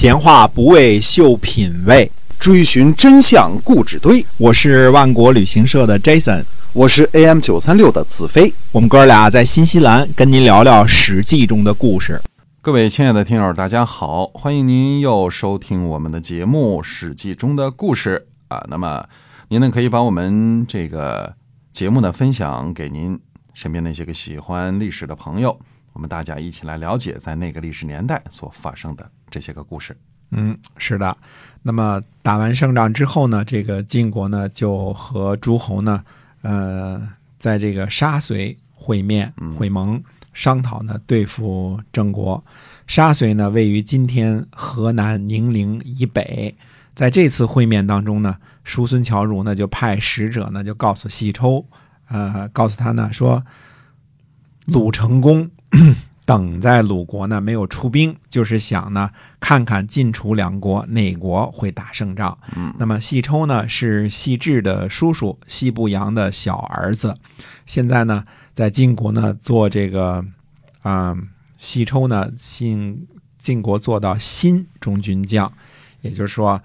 闲话不为秀品味，追寻真相故纸堆。我是万国旅行社的 Jason，我是 AM 九三六的子飞。我们哥俩在新西兰跟您聊聊《史记》中的故事。各位亲爱的听友，大家好，欢迎您又收听我们的节目《史记》中的故事啊。那么您呢可以把我们这个节目呢分享给您身边那些个喜欢历史的朋友。我们大家一起来了解在那个历史年代所发生的这些个故事。嗯，是的。那么打完胜仗之后呢，这个晋国呢就和诸侯呢，呃，在这个沙随会面会盟，商讨呢对付郑国。沙随呢位于今天河南宁陵以北。在这次会面当中呢，叔孙侨如呢就派使者呢就告诉细抽，呃，告诉他呢说，鲁成公。等在鲁国呢没有出兵，就是想呢看看晋楚两国哪国会打胜仗。嗯，那么细抽呢是细致的叔叔，细不扬的小儿子，现在呢在晋国呢做这个，啊，细抽呢晋晋国做到新中军将，也就是说，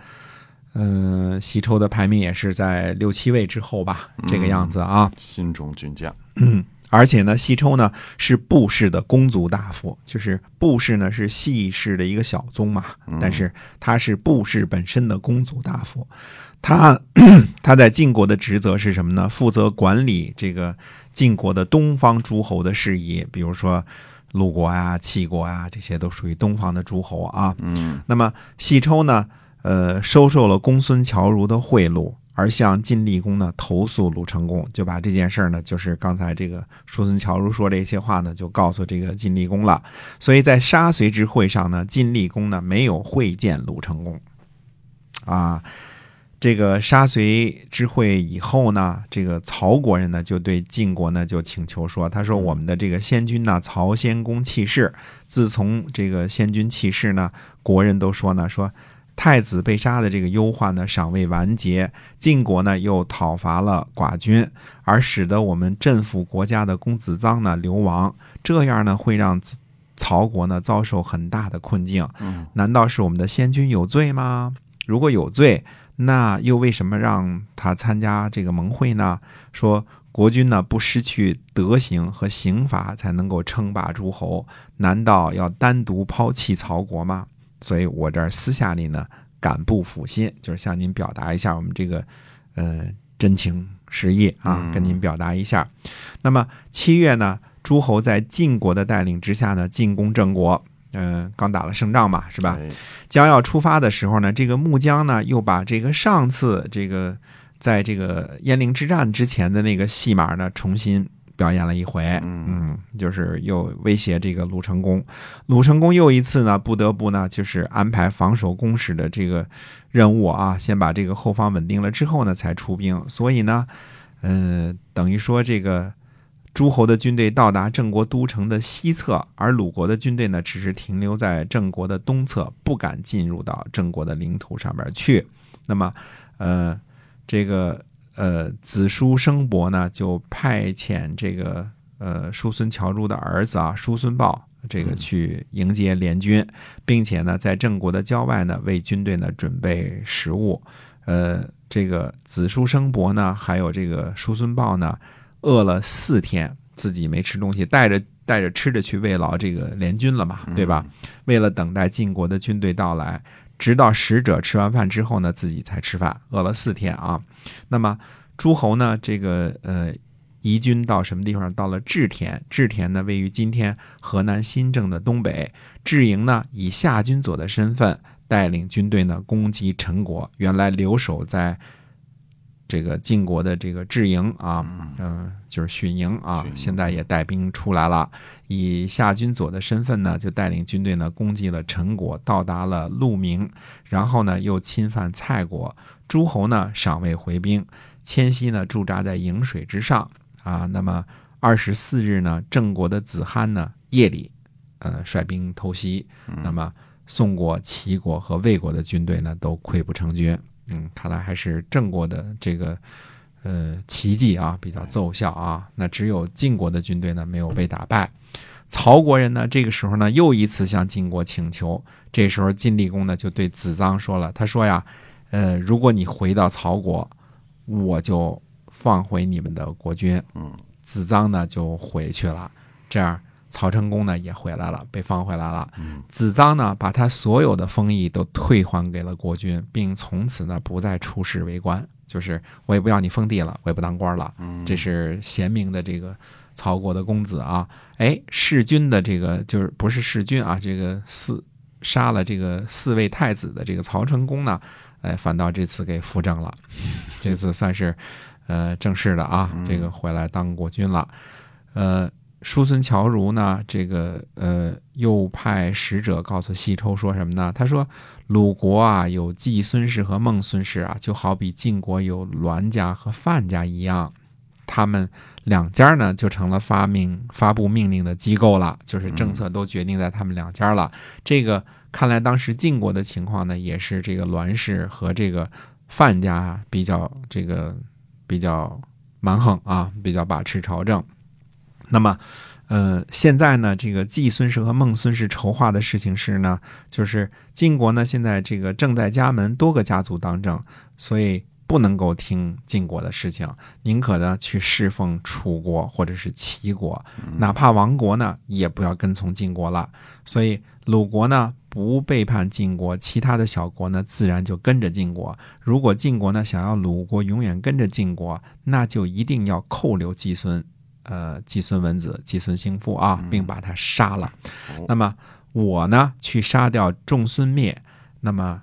嗯，细抽的排名也是在六七位之后吧，这个样子啊。新中军将，嗯。而且呢，西抽呢是布氏的公族大夫，就是布氏呢是细氏的一个小宗嘛，但是他是布氏本身的公族大夫。他 他在晋国的职责是什么呢？负责管理这个晋国的东方诸侯的事宜，比如说鲁国啊、齐国啊，这些都属于东方的诸侯啊。嗯，那么西抽呢，呃，收受了公孙侨如的贿赂。而向晋厉公呢投诉鲁成公，就把这件事呢，就是刚才这个叔孙侨如说这些话呢，就告诉这个晋厉公了。所以在杀随之会上呢，晋厉公呢没有会见鲁成公。啊，这个杀随之会以后呢，这个曹国人呢就对晋国呢就请求说，他说我们的这个先君呢曹先公弃世，自从这个先君弃世呢，国人都说呢说。太子被杀的这个忧患呢，尚未完结。晋国呢，又讨伐了寡君，而使得我们镇抚国家的公子臧呢流亡。这样呢，会让曹国呢遭受很大的困境。难道是我们的先君有罪吗？如果有罪，那又为什么让他参加这个盟会呢？说国君呢不失去德行和刑罚，才能够称霸诸侯。难道要单独抛弃曹国吗？所以我这儿私下里呢，敢不负心，就是向您表达一下我们这个，呃，真情实意啊，跟您表达一下。那么七月呢，诸侯在晋国的带领之下呢，进攻郑国，嗯，刚打了胜仗嘛，是吧？将要出发的时候呢，这个穆姜呢，又把这个上次这个在这个鄢陵之战之前的那个戏码呢，重新。表演了一回，嗯，就是又威胁这个鲁成功，鲁成功又一次呢，不得不呢，就是安排防守工事的这个任务啊，先把这个后方稳定了之后呢，才出兵。所以呢，嗯，等于说这个诸侯的军队到达郑国都城的西侧，而鲁国的军队呢，只是停留在郑国的东侧，不敢进入到郑国的领土上边去。那么，呃，这个。呃，子叔生伯呢，就派遣这个呃叔孙侨如的儿子啊，叔孙豹，这个去迎接联军，并且呢，在郑国的郊外呢，为军队呢准备食物。呃，这个子叔生伯呢，还有这个叔孙豹呢，饿了四天，自己没吃东西，带着带着吃的去慰劳这个联军了嘛，对吧？为了等待晋国的军队到来。直到使者吃完饭之后呢，自己才吃饭，饿了四天啊。那么诸侯呢，这个呃，移军到什么地方？到了治田。治田呢，位于今天河南新郑的东北。治营呢，以夏军佐的身份带领军队呢，攻击陈国。原来留守在。这个晋国的这个智营啊，嗯，就是许营啊，现在也带兵出来了，以夏军佐的身份呢，就带领军队呢攻击了陈国，到达了鹿鸣，然后呢又侵犯蔡国，诸侯呢尚未回兵，迁徙呢驻扎在颍水之上。啊。那么二十四日呢，郑国的子罕呢夜里，呃，率兵偷袭，那么宋国、齐国和魏国的军队呢都溃不成军。嗯，看来还是郑国的这个呃奇迹啊比较奏效啊。那只有晋国的军队呢没有被打败。曹国人呢，这个时候呢，又一次向晋国请求。这时候晋厉公呢，就对子臧说了：“他说呀，呃，如果你回到曹国，我就放回你们的国君。”嗯，子臧呢就回去了。这样，曹成功呢也回来了，被放回来了。嗯子臧呢，把他所有的封邑都退还给了国君，并从此呢不再出仕为官，就是我也不要你封地了，我也不当官了。嗯，这是贤明的这个曹国的公子啊。哎，弑君的这个就是不是弑君啊，这个四杀了这个四位太子的这个曹成功呢，哎，反倒这次给扶正了，这次算是呃正式的啊，这个回来当国君了。呃，叔孙侨如呢，这个呃又派使者告诉西抽说什么呢？他说鲁国啊有季孙氏和孟孙氏啊，就好比晋国有栾家和范家一样，他们两家呢就成了发命发布命令的机构了，就是政策都决定在他们两家了。这个看来当时晋国的情况呢，也是这个栾氏和这个范家啊比较这个比较蛮横啊，比较把持朝政。那么，呃，现在呢，这个季孙氏和孟孙氏筹划的事情是呢，就是晋国呢现在这个正在家门多个家族当政，所以不能够听晋国的事情，宁可呢去侍奉楚国或者是齐国，哪怕亡国呢，也不要跟从晋国了。所以鲁国呢不背叛晋国，其他的小国呢自然就跟着晋国。如果晋国呢想要鲁国永远跟着晋国，那就一定要扣留季孙。呃，季孙文子、季孙兴父啊，并把他杀了。那么我呢，去杀掉仲孙灭，那么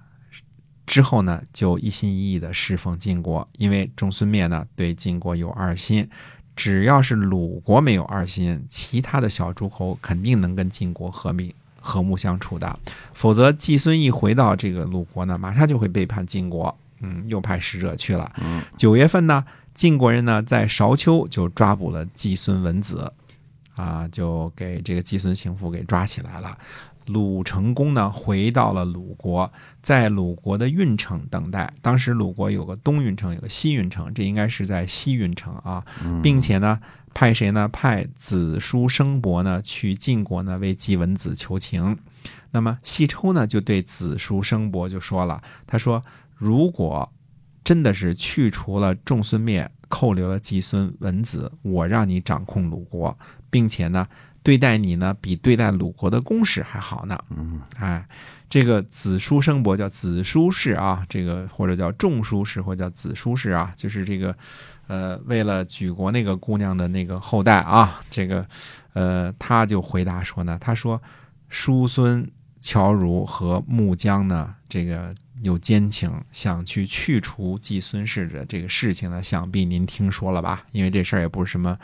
之后呢，就一心一意的侍奉晋国，因为仲孙灭呢对晋国有二心，只要是鲁国没有二心，其他的小诸侯肯定能跟晋国和睦和睦相处的。否则，季孙一回到这个鲁国呢，马上就会背叛晋国。嗯，又派使者去了。嗯，九月份呢，晋国人呢在韶丘就抓捕了季孙文子，啊，就给这个季孙行父给抓起来了。鲁成公呢回到了鲁国，在鲁国的运城等待。当时鲁国有个东运城，有个西运城，这应该是在西运城啊，并且呢派谁呢？派子叔生伯呢去晋国呢为季文子求情。那么西抽呢就对子叔生伯就说了，他说。如果真的是去除了仲孙灭，扣留了季孙文子，我让你掌控鲁国，并且呢，对待你呢比对待鲁国的公使还好呢。嗯，哎，这个子叔生伯叫子叔氏啊，这个或者叫仲叔氏，或者叫子叔氏啊，就是这个，呃，为了举国那个姑娘的那个后代啊，这个，呃，他就回答说呢，他说叔孙侨如和穆姜呢，这个。有奸情，想去去除季孙氏的这个事情呢，想必您听说了吧？因为这事儿也不是什么，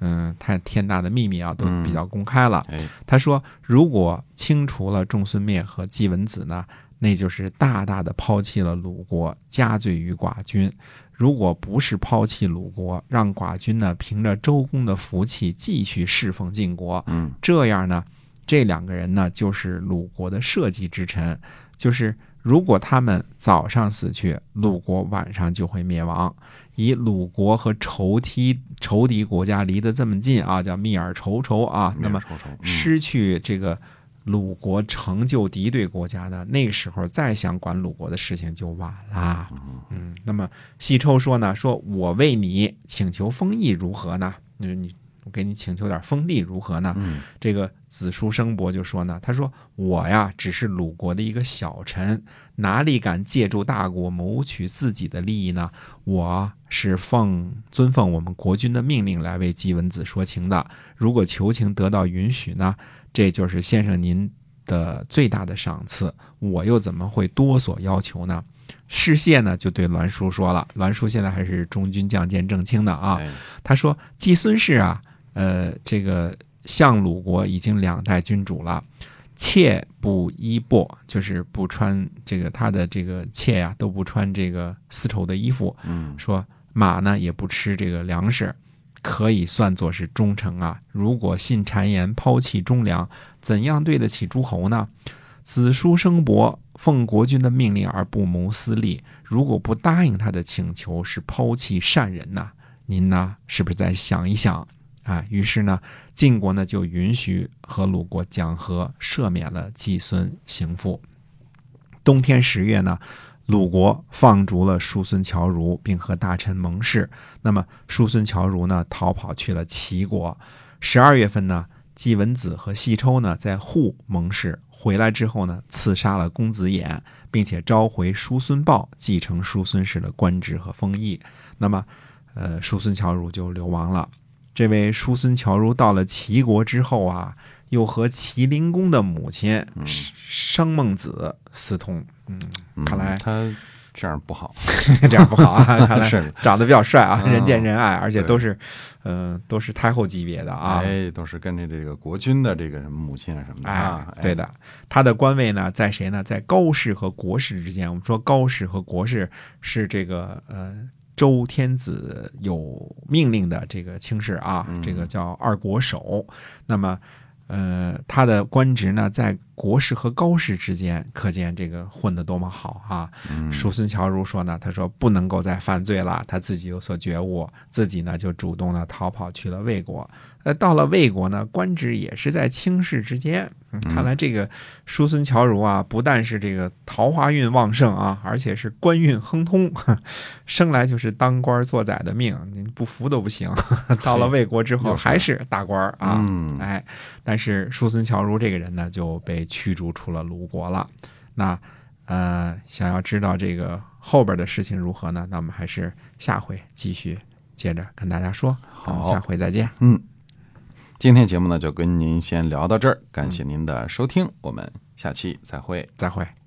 嗯，太天大的秘密啊，都比较公开了。他说，如果清除了仲孙灭和季文子呢，那就是大大的抛弃了鲁国，加罪于寡君；如果不是抛弃鲁国，让寡君呢凭着周公的福气继续侍奉晋国，嗯，这样呢，这两个人呢就是鲁国的社稷之臣，就是。如果他们早上死去，鲁国晚上就会灭亡。以鲁国和仇敌仇敌国家离得这么近啊，叫密尔仇仇啊，那么失去这个鲁国成就敌对国家的那个时候，再想管鲁国的事情就晚了。嗯，那么西抽说呢，说我为你请求封邑如何呢？你你。我给你请求点封地如何呢？嗯，这个子叔生伯就说呢，他说我呀只是鲁国的一个小臣，哪里敢借助大国谋取自己的利益呢？我是奉遵奉我们国君的命令来为季文子说情的。如果求情得到允许呢，这就是先生您的最大的赏赐。我又怎么会多所要求呢？士燮呢就对栾书说了，栾书现在还是中军将监正卿的啊，他说季孙氏啊。呃，这个相鲁国已经两代君主了，妾不衣帛，就是不穿这个他的这个妾呀都不穿这个丝绸的衣服。嗯，说马呢也不吃这个粮食，可以算作是忠诚啊。如果信谗言，抛弃忠良，怎样对得起诸侯呢？子叔生伯奉国君的命令而不谋私利，如果不答应他的请求，是抛弃善人呐。您呢，是不是再想一想？啊。于是呢，晋国呢就允许和鲁国讲和，赦免了季孙行父。冬天十月呢，鲁国放逐了叔孙侨如，并和大臣盟誓。那么叔孙侨如呢，逃跑去了齐国。十二月份呢，季文子和细抽呢在户盟誓，回来之后呢，刺杀了公子偃，并且召回叔孙豹继承叔孙氏的官职和封邑。那么，呃，叔孙侨如就流亡了。这位叔孙侨如到了齐国之后啊，又和齐灵公的母亲生孟子私通。嗯，嗯看来他这样不好。这样不好啊！看来是长得比较帅啊，嗯人见人爱，而且都是，嗯、都是太后级别的啊。哎，都是跟着这个国君的这个什么母亲啊什么的哎啊，，对的，他的官位呢，在谁呢？在高氏和国氏之间。我们说高氏和国氏是这个呃周天子有命令的这个卿士啊，嗯这个叫二国守。那么，呃，他的官职呢，在国氏和高士之间，可见这个混得多么好啊！嗯叔孙侨如说呢，他说不能够再犯罪了，他自己有所觉悟，自己呢就主动的逃跑去了魏国。呃，到了魏国呢，官职也是在卿士之间。嗯看来这个叔孙侨如啊，不但是这个桃花运旺盛啊，而且是官运亨通，生来就是当官做宰的命，你不服都不行。到了魏国之后，还是大官啊。嗯哎，但是叔孙侨如这个人呢，就被驱逐出了鲁国了。那呃，想要知道这个后边的事情如何呢？那我们还是下回继续接着跟大家说。好下回再见。嗯，今天节目呢就跟您先聊到这儿，感谢您的收听，我们下期再会。再会。